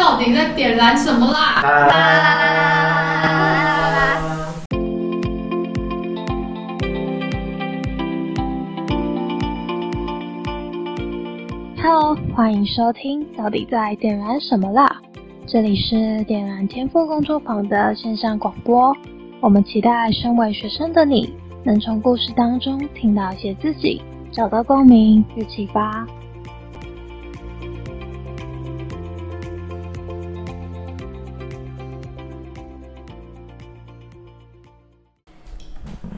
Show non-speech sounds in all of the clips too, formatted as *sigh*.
到底在点燃什么啦？啦啦啦啦啦啦啦！Hello，欢迎收听《到底在点燃什么啦》？这里是点燃天赋工作坊的线上广播。我们期待身为学生的你，能从故事当中听到一些自己，找到共鸣与启发。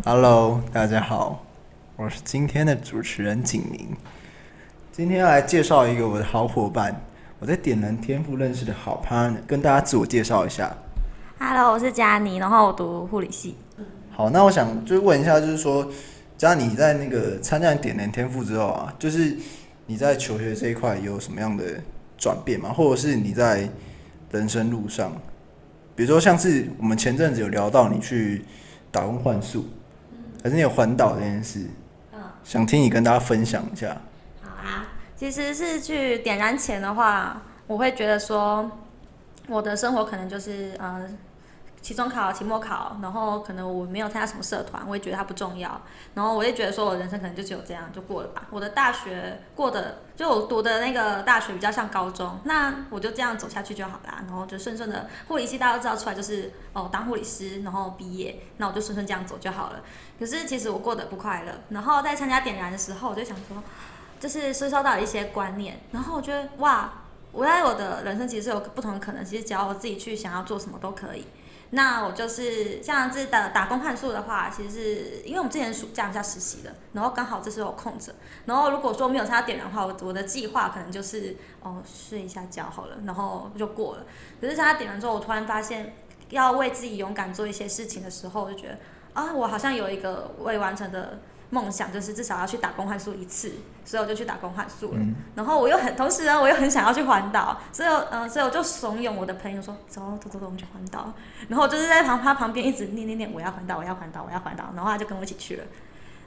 Hello，大家好，我是今天的主持人景明。今天要来介绍一个我的好伙伴，我在点燃天赋认识的好 partner，跟大家自我介绍一下。Hello，我是佳妮，然后我读护理系。好，那我想就是问一下，就是说，佳妮在那个参加点燃天赋之后啊，就是你在求学这一块有什么样的转变吗？或者是你在人生路上，比如说像是我们前阵子有聊到你去打工换宿，还是你有环岛这件事，嗯。想听你跟大家分享一下。好啊，其实是去点燃前的话，我会觉得说，我的生活可能就是呃，期中考、期末考，然后可能我没有参加什么社团，我也觉得它不重要，然后我也觉得说我人生可能就只有这样就过了吧。我的大学过的，就我读的那个大学比较像高中，那我就这样走下去就好啦，然后就顺顺的护理系大家都知道出来就是哦当护理师，然后毕业，那我就顺顺这样走就好了。可是其实我过得不快乐，然后在参加点燃的时候，我就想说。就是吸收到一些观念，然后我觉得哇，我在我的人生其实有不同的可能，其实只要我自己去想要做什么都可以。那我就是像这的打工换宿的话，其实是因为我们之前暑假是要实习的，然后刚好这时候空着，然后如果说没有参加点燃的话，我我的计划可能就是哦睡一下觉好了，然后就过了。可是参加点燃之后，我突然发现要为自己勇敢做一些事情的时候，我就觉得啊，我好像有一个未完成的。梦想就是至少要去打工换宿一次，所以我就去打工换宿了。嗯然后我又很，同时呢，我又很想要去环岛，所以嗯、呃，所以我就怂恿我的朋友说：“走，走走走，我们去环岛。”然后我就是在旁他旁边一直念念念，我要环岛，我要环岛，我要环岛。然后他就跟我一起去了。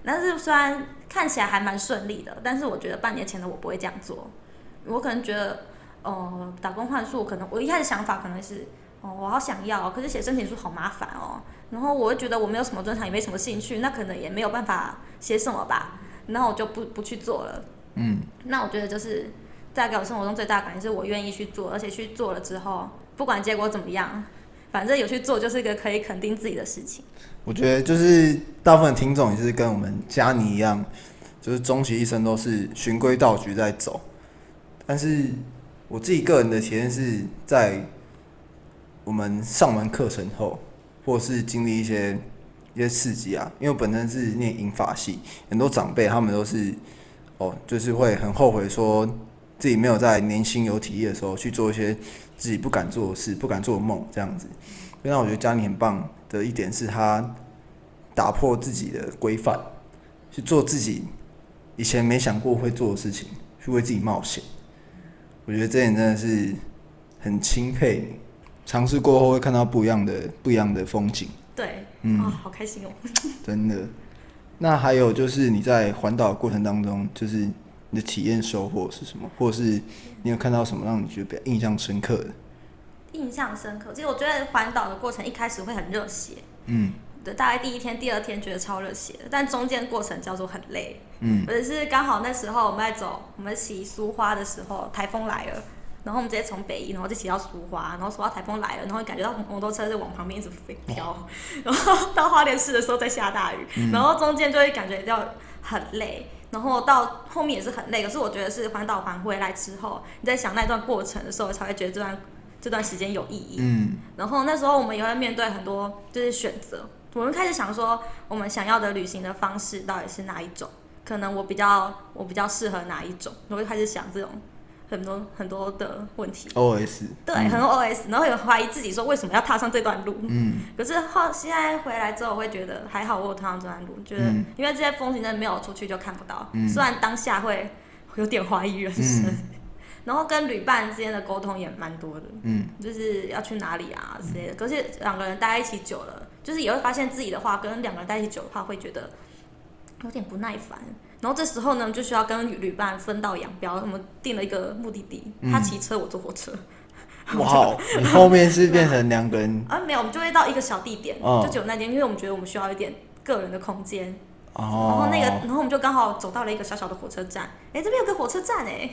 但是虽然看起来还蛮顺利的，但是我觉得半年前的我不会这样做。我可能觉得，呃，打工换宿，可能我一开始想法可能是，哦，我好想要，可是写申请书好麻烦哦。然后我又觉得我没有什么专长，也没什么兴趣，那可能也没有办法写什么吧。然后我就不不去做了。嗯，那我觉得就是在给我生活中最大的感觉是我愿意去做，而且去做了之后，不管结果怎么样，反正有去做就是一个可以肯定自己的事情。我觉得就是大部分听众也是跟我们佳妮一样，就是终其一生都是循规蹈矩在走。但是我自己个人的体验是在我们上完课程后，或是经历一些一些刺激啊，因为本身是念英法系，很多长辈他们都是哦，就是会很后悔说自己没有在年轻有体力的时候去做一些自己不敢做的事、不敢做的梦这样子。那我觉得家里很棒的一点是，他打破自己的规范，去做自己以前没想过会做的事情，去为自己冒险。我觉得这点真的是很钦佩。尝试过后会看到不一样的不一样的风景，对，嗯啊、好开心哦。*laughs* 真的。那还有就是你在环岛的过程当中，就是你的体验收获是什么，或者是你有看到什么让你觉得比较印象深刻的？印象深刻。其实我觉得环岛的过程一开始会很热血，嗯对，大概第一天、第二天觉得超热血，但中间过程叫做很累。嗯或者是刚好那时候我们在走，我们骑苏花的时候，台风来了，然后我们直接从北一，然后就骑到苏花，然后苏花台风来了，然后感觉到摩托车就往旁边一直飞飘，*laughs* 然后到花莲市的时候在下大雨，然后中间就会感觉到很累。然后到后面也是很累，可是我觉得是环岛环回来之后，你在想那段过程的时候，才会觉得这段这段时间有意义。嗯然后那时候我们也会面对很多就是选择，我们开始想说我们想要的旅行的方式到底是哪一种？可能我比较我比较适合哪一种？我会开始想这种很多很多的问题。，OS 对，很多 OS，然后有怀疑自己说为什么要踏上这段路。嗯可是后现在回来之后，我会觉得还好我有踏上这段路，觉得嗯因为这些风景真的没有出去就看不到。嗯虽然当下会有点怀疑人生，嗯 *laughs* 然后跟旅伴之间的沟通也蛮多的。嗯就是要去哪里啊之类的。可是两个人待在一起久了，就是也会发现自己的话跟两个人待在一起久的话，会觉得有点不耐烦。然后这时候呢，就需要跟旅旅伴分道扬镳。我们定了一个目的地，他骑车，我坐火车。*laughs* 哇后面是变成两个人 *laughs* 啊，没有，我们就会到一个小地点，哦就只有那间，因为我们觉得我们需要一点个人的空间。然哦后那个，然后我们就刚好走到了一个小小的火车站，哎，这边有个火车站哎，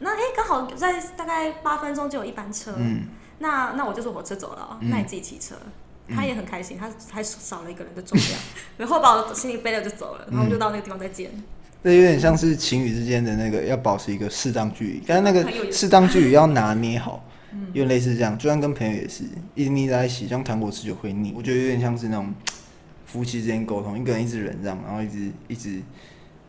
那哎刚好在大概八分钟就有一班车，嗯那那我就坐火车走了那你自己骑车。他也很开心，他还少了一个人的重量，*laughs* 然后把我行李背了就走了，然后就到那个地方再见。这有点像是情侣之间的那个要保持一个适当距离，但是那个适当距离要拿捏好，有点类似这样。就算跟朋友也是，一直腻在一起，像糖果吃就会腻。我觉得有点像是那种夫妻之间沟通，一个人一直忍让，然后一直一直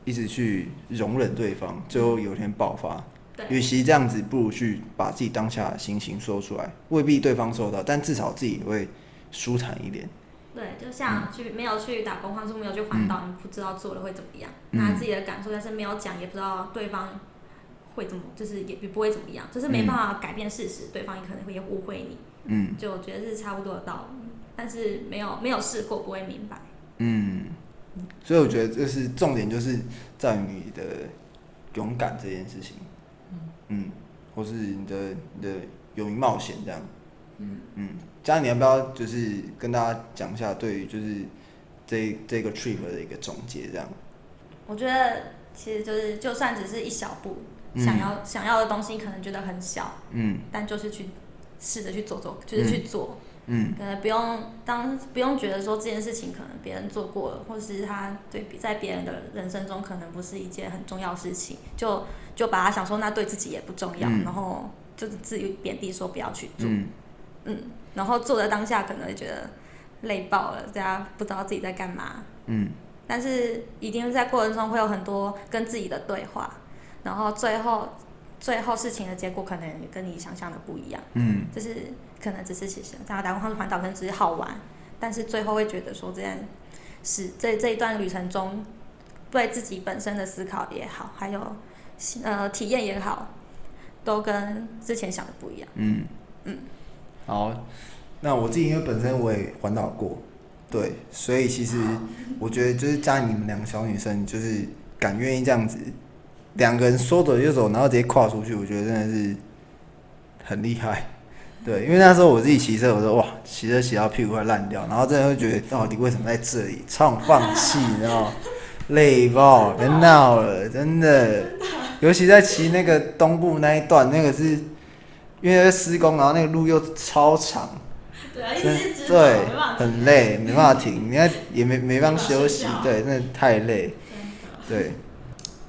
一直去容忍对方，最后有一天爆发。与其这样子，不如去把自己当下的心情说出来，未必对方收到，但至少自己会舒坦一点。对，就像去没有去打工，或者没有去环岛，你不知道做了会怎么样，嗯拿自己的感受，但是没有讲，也不知道对方会怎么，就是也也不会怎么样，就是没办法改变事实，对方也可能会也误会你，嗯就我觉得是差不多的道理，但是没有没有试过不会明白。嗯，所以我觉得这是重点，就是在于你的勇敢这件事情。嗯，或是你的你的勇于冒险这样。嗯。嗯，嘉你要不要就是跟大家讲一下对于就是这这个 trip 的一个总结这样？我觉得其实就是就算只是一小步，嗯想要想要的东西可能觉得很小，嗯。但就是去试着去做做，就是去做。嗯。可能不用当不用觉得说这件事情可能别人做过了，或是他对比在别人的人生中可能不是一件很重要的事情，就就把他想说那对自己也不重要，嗯。然后就是自己贬低说不要去做，嗯嗯，然后做的当下可能会觉得累爆了，大家不知道自己在干嘛，嗯但是一定在过程中会有很多跟自己的对话，然后最后最后事情的结果可能也跟你想象的不一样。嗯就是可能只是其实大家打工或者环岛可能只是好玩，但是最后会觉得说这件事这这一段旅程中，对自己本身的思考也好，还有呃体验也好，都跟之前想的不一样。嗯嗯，好，那我自己因为本身我也环岛过，对，所以其实我觉得就是加你们两个小女生，就是敢愿意这样子，两个人说走就走，然后直接跨出去，我觉得真的是很厉害。对，因为那时候我自己骑车，我说哇，骑车骑到屁股快烂掉，然后真的会觉得到底为什么在这里，超想放弃，你知道吗？累爆，别闹了，真的。尤其在骑那个东部那一段，那个是因为在施工，然后那个路又超长，对啊，真对，很累，没办法停，*laughs* 你看也没没办法休息，对，真的太累。对，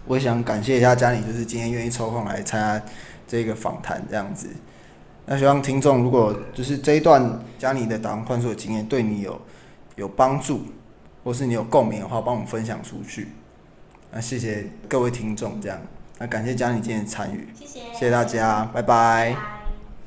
我也想感谢一下佳妮，就是今天愿意抽空来参加这个访谈这样子。那希望听众如果就是这一段佳妮的打工换宿的经验对你有有帮助，或是你有共鸣的话，帮我们分享出去。那谢谢各位听众，这样，那感谢佳妮今天的参与，谢谢，谢谢大家，拜拜。拜